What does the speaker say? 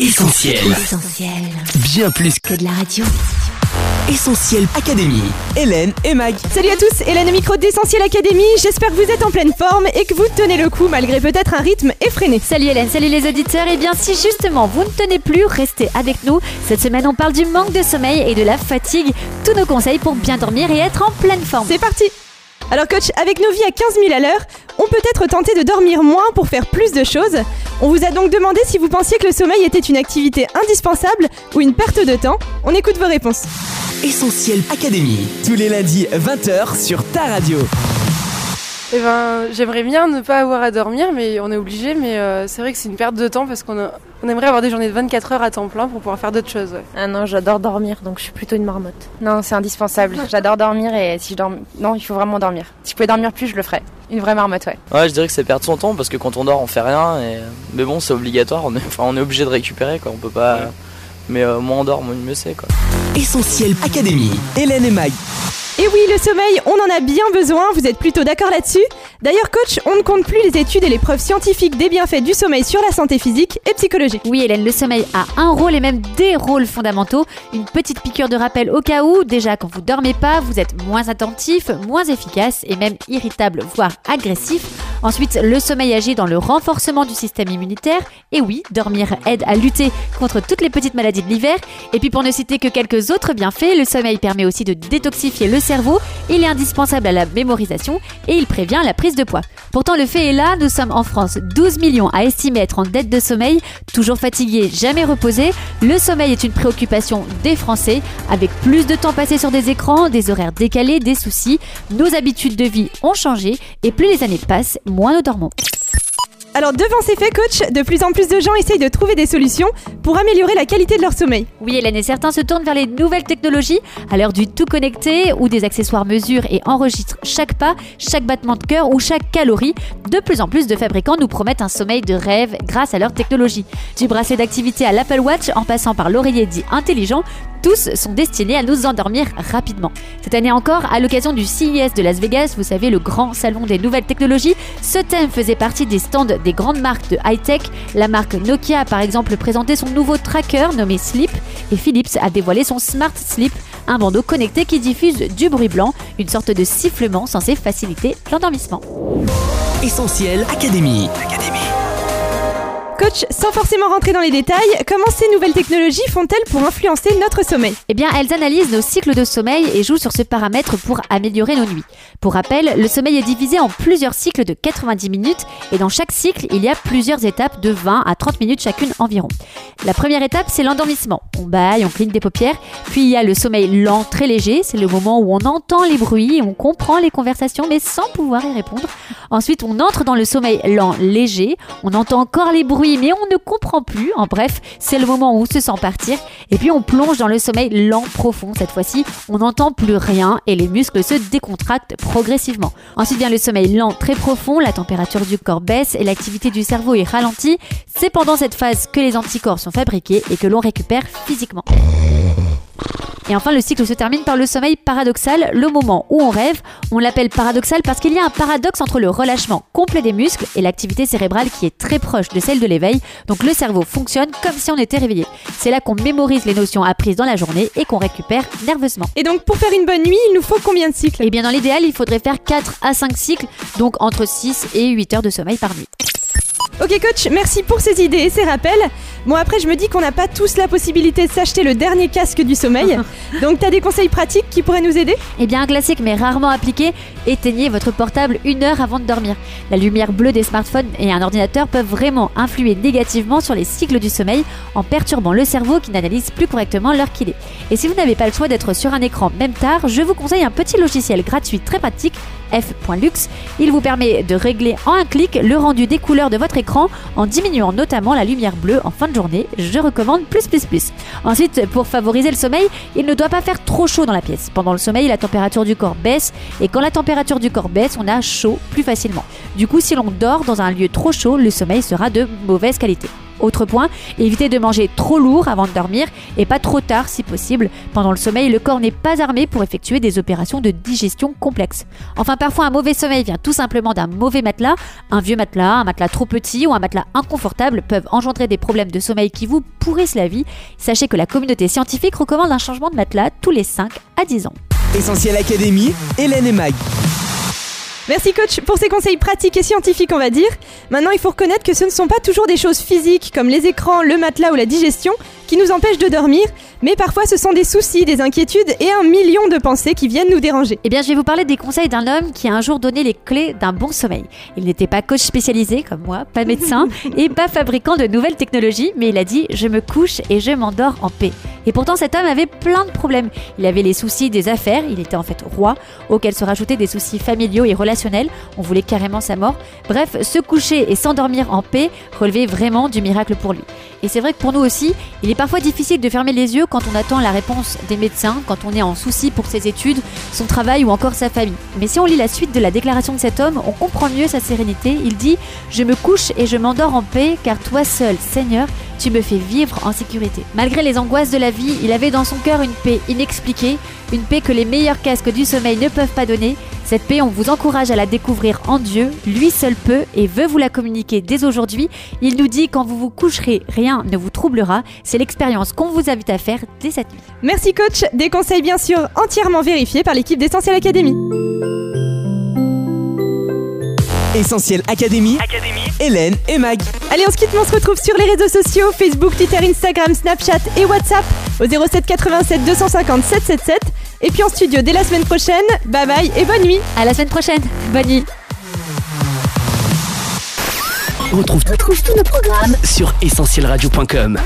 Essentiel. Essentiel. Bien plus Que de la radio. Essentiel Académie. Hélène et Mag. Salut à tous, Hélène au micro d'Essentiel Academy. J'espère que vous êtes en pleine forme et que vous tenez le coup malgré peut-être un rythme effréné. Salut Hélène, salut les auditeurs. Et bien si justement vous ne tenez plus, restez avec nous. Cette semaine on parle du manque de sommeil et de la fatigue. Tous nos conseils pour bien dormir et être en pleine forme. C'est parti alors coach, avec nos vies à 15 000 à l'heure, on peut être tenté de dormir moins pour faire plus de choses. On vous a donc demandé si vous pensiez que le sommeil était une activité indispensable ou une perte de temps. On écoute vos réponses. Essentiel Académie. Tous les lundis 20h sur ta radio. Eh ben, j'aimerais bien ne pas avoir à dormir, mais on est obligé. Mais euh, c'est vrai que c'est une perte de temps parce qu'on a- on aimerait avoir des journées de 24 heures à temps plein pour pouvoir faire d'autres choses. ouais. Ah non, j'adore dormir, donc je suis plutôt une marmotte. Non, c'est indispensable. J'adore dormir et si je dors... Non, il faut vraiment dormir. Si je pouvais dormir plus, je le ferais. Une vraie marmotte, ouais. Ouais, je dirais que c'est perdre son temps parce que quand on dort, on fait rien. Et... Mais bon, c'est obligatoire. On est, enfin, on est obligé de récupérer, quoi. On peut pas. Mais euh, moins on dort, moins mieux c'est, quoi. Essentiel Académie. Hélène et Mag. Et oui, le sommeil, on en a bien besoin, vous êtes plutôt d'accord là-dessus? D'ailleurs coach, on ne compte plus les études et les preuves scientifiques des bienfaits du sommeil sur la santé physique et psychologique. Oui Hélène, le sommeil a un rôle et même des rôles fondamentaux. Une petite piqûre de rappel au cas où, déjà quand vous dormez pas, vous êtes moins attentif, moins efficace et même irritable, voire agressif. Ensuite, le sommeil agit dans le renforcement du système immunitaire. Et oui, dormir aide à lutter contre toutes les petites maladies de l'hiver. Et puis pour ne citer que quelques autres bienfaits, le sommeil permet aussi de détoxifier le cerveau. Il est indispensable à la mémorisation et il prévient la prise de poids. Pourtant, le fait est là, nous sommes en France 12 millions à estimer être en dette de sommeil, toujours fatigués, jamais reposés. Le sommeil est une préoccupation des Français, avec plus de temps passé sur des écrans, des horaires décalés, des soucis. Nos habitudes de vie ont changé et plus les années passent, moins nous dormons. Alors devant ces faits coach, de plus en plus de gens essayent de trouver des solutions pour améliorer la qualité de leur sommeil. Oui, Hélène, et certains se tournent vers les nouvelles technologies, à l'heure du tout connecté, où des accessoires mesurent et enregistrent chaque pas, chaque battement de cœur ou chaque calorie. De plus en plus de fabricants nous promettent un sommeil de rêve grâce à leur technologie. Du bracelet d'activité à l'Apple Watch, en passant par l'oreiller dit intelligent, tous sont destinés à nous endormir rapidement. Cette année encore, à l'occasion du CES de Las Vegas, vous savez, le grand salon des nouvelles technologies, ce thème faisait partie des stands des grandes marques de high-tech. La marque Nokia a par exemple présenté son nouveau tracker nommé Sleep et Philips a dévoilé son Smart Sleep, un bandeau connecté qui diffuse du bruit blanc, une sorte de sifflement censé faciliter l'endormissement. Essentiel. Coach, sans forcément rentrer dans les détails, comment ces nouvelles technologies font-elles pour influencer notre sommeil? Eh bien, elles analysent nos cycles de sommeil et jouent sur ce paramètre pour améliorer nos nuits. Pour rappel, le sommeil est divisé en plusieurs cycles de 90 minutes et dans chaque cycle, il y a plusieurs étapes de 20 à 30 minutes chacune environ. La première étape, c'est l'endormissement. On baille, on cligne des paupières. Puis il y a le sommeil lent, très léger. C'est le moment où on entend les bruits, on comprend les conversations, mais sans pouvoir y répondre. Ensuite, on entre dans le sommeil lent, léger. On entend encore les bruits, mais on ne comprend plus. En bref, c'est le moment où on se sent partir. Et puis on plonge dans le sommeil lent, profond. Cette fois-ci, on n'entend plus rien et les muscles se décontractent progressivement. Ensuite vient le sommeil lent, très profond. La température du corps baisse et l'activité du cerveau est ralentie. C'est pendant cette phase que les anticorps sont fabriqués et que l'on récupère physiquement. Et enfin, le cycle se termine par le sommeil paradoxal, le moment où on rêve. On l'appelle paradoxal parce qu'il y a un paradoxe entre le relâchement complet des muscles et l'activité cérébrale qui est très proche de celle de l'éveil. Donc le cerveau fonctionne comme si on était réveillé. C'est là qu'on mémorise les notions apprises dans la journée et qu'on récupère nerveusement. Et donc pour faire une bonne nuit, il nous faut combien de cycles? Et bien dans l'idéal, il faudrait faire 4 à 5 cycles, donc entre 6 et 8 heures de sommeil par nuit. Ok coach, merci pour ces idées et ces rappels. Bon après je me dis qu'on n'a pas tous la possibilité de s'acheter le dernier casque du sommeil. Donc t'as des conseils pratiques qui pourraient nous aider? Eh bien, un classique mais rarement appliqué, éteignez votre portable une heure avant de dormir. La lumière bleue des smartphones et un ordinateur peuvent vraiment influer négativement sur les cycles du sommeil en perturbant le cerveau qui n'analyse plus correctement l'heure qu'il est. Et si vous n'avez pas le choix d'être sur un écran même tard, je vous conseille un petit logiciel gratuit très pratique, f.lux. Il vous permet de régler en un clic le rendu des couleurs de votre écran en diminuant notamment la lumière bleue en fin de journée. Je recommande plus plus plus. Ensuite, pour favoriser le sommeil, il ne doit pas faire trop chaud dans la pièce. Pendant le sommeil, la température du corps baisse et quand la température du corps baisse, on a chaud plus facilement. Du coup, si l'on dort dans un lieu trop chaud, le sommeil sera de mauvaise qualité. Autre point, évitez de manger trop lourd avant de dormir et pas trop tard si possible. Pendant le sommeil, le corps n'est pas armé pour effectuer des opérations de digestion complexes. Enfin, parfois un mauvais sommeil vient tout simplement d'un mauvais matelas. Un vieux matelas, un matelas trop petit ou un matelas inconfortable peuvent engendrer des problèmes de sommeil qui vous pourrissent la vie. Sachez que la communauté scientifique recommande un changement de matelas tous les 5 à 10 ans. Essentiel Académie, Hélène et Mag. Merci coach pour ces conseils pratiques et scientifiques on va dire. Maintenant il faut reconnaître que ce ne sont pas toujours des choses physiques comme les écrans, le matelas ou la digestion qui nous empêchent de dormir, mais parfois ce sont des soucis, des inquiétudes et un million de pensées qui viennent nous déranger. Eh bien, je vais vous parler des conseils d'un homme qui a un jour donné les clés d'un bon sommeil. Il n'était pas coach spécialisé comme moi, pas médecin et pas fabricant de nouvelles technologies, mais il a dit je me couche et je m'endors en paix. Et pourtant, cet homme avait plein de problèmes. Il avait les soucis des affaires, il était en fait roi, auxquels se rajoutaient des soucis familiaux et relationnels. On voulait carrément sa mort. Bref, se coucher et s'endormir en paix relevait vraiment du miracle pour lui. Et c'est vrai que pour nous aussi, il est parfois difficile de fermer les yeux quand on attend la réponse des médecins, quand on est en souci pour ses études, son travail ou encore sa famille. Mais si on lit la suite de la déclaration de cet homme, on comprend mieux sa sérénité. Il dit Je me couche et je m'endors en paix, car toi seul, Seigneur, tu me fais vivre en sécurité. Malgré les angoisses de la vie, il avait dans son cœur une paix inexpliquée, une paix que les meilleurs casques du sommeil ne peuvent pas donner. Cette paix, on vous encourage à la découvrir en Dieu. Lui seul peut et veut vous la communiquer dès aujourd'hui. Il nous dit quand vous vous coucherez, rien ne vous troublera. C'est l'expérience qu'on vous invite à faire dès cette nuit. Merci coach, des conseils bien sûr entièrement vérifiés par l'équipe d'Essentiel Academy. Essentiel Académie, Hélène et Mag. Allez, on se quitte, mais on se retrouve sur les réseaux sociaux Facebook, Twitter, Instagram, Snapchat et WhatsApp au 07 87 250 777. Et puis en studio dès la semaine prochaine. Bye bye et bonne nuit. À la semaine prochaine. Bonne nuit. On retrouve tous nos programmes sur essentielradio.com.